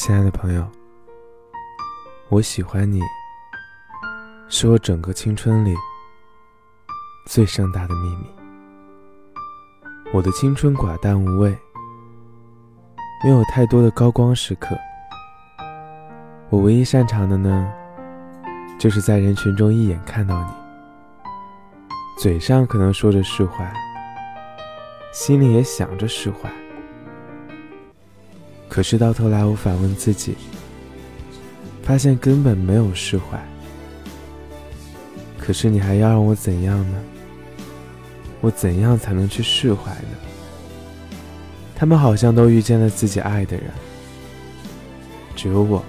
亲爱的朋友，我喜欢你，是我整个青春里最盛大的秘密。我的青春寡淡无味，没有太多的高光时刻。我唯一擅长的呢，就是在人群中一眼看到你，嘴上可能说着释怀，心里也想着释怀。可是到头来，我反问自己，发现根本没有释怀。可是你还要让我怎样呢？我怎样才能去释怀呢？他们好像都遇见了自己爱的人，只有我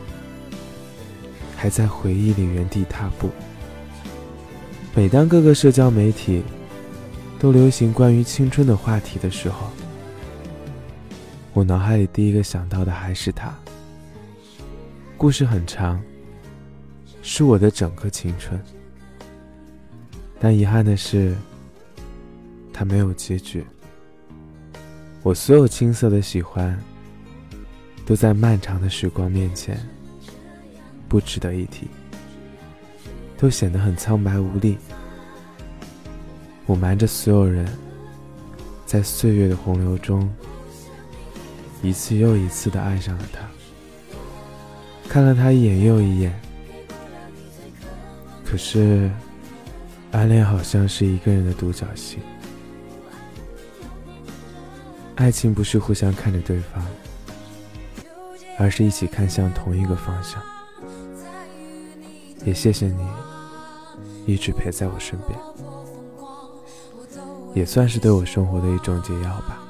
还在回忆里原地踏步。每当各个社交媒体都流行关于青春的话题的时候，我脑海里第一个想到的还是他。故事很长，是我的整个青春。但遗憾的是，他没有结局。我所有青涩的喜欢，都在漫长的时光面前不值得一提，都显得很苍白无力。我瞒着所有人，在岁月的洪流中。一次又一次的爱上了他，看了他一眼又一眼。可是，暗恋好像是一个人的独角戏。爱情不是互相看着对方，而是一起看向同一个方向。也谢谢你，一直陪在我身边，也算是对我生活的一种解药吧。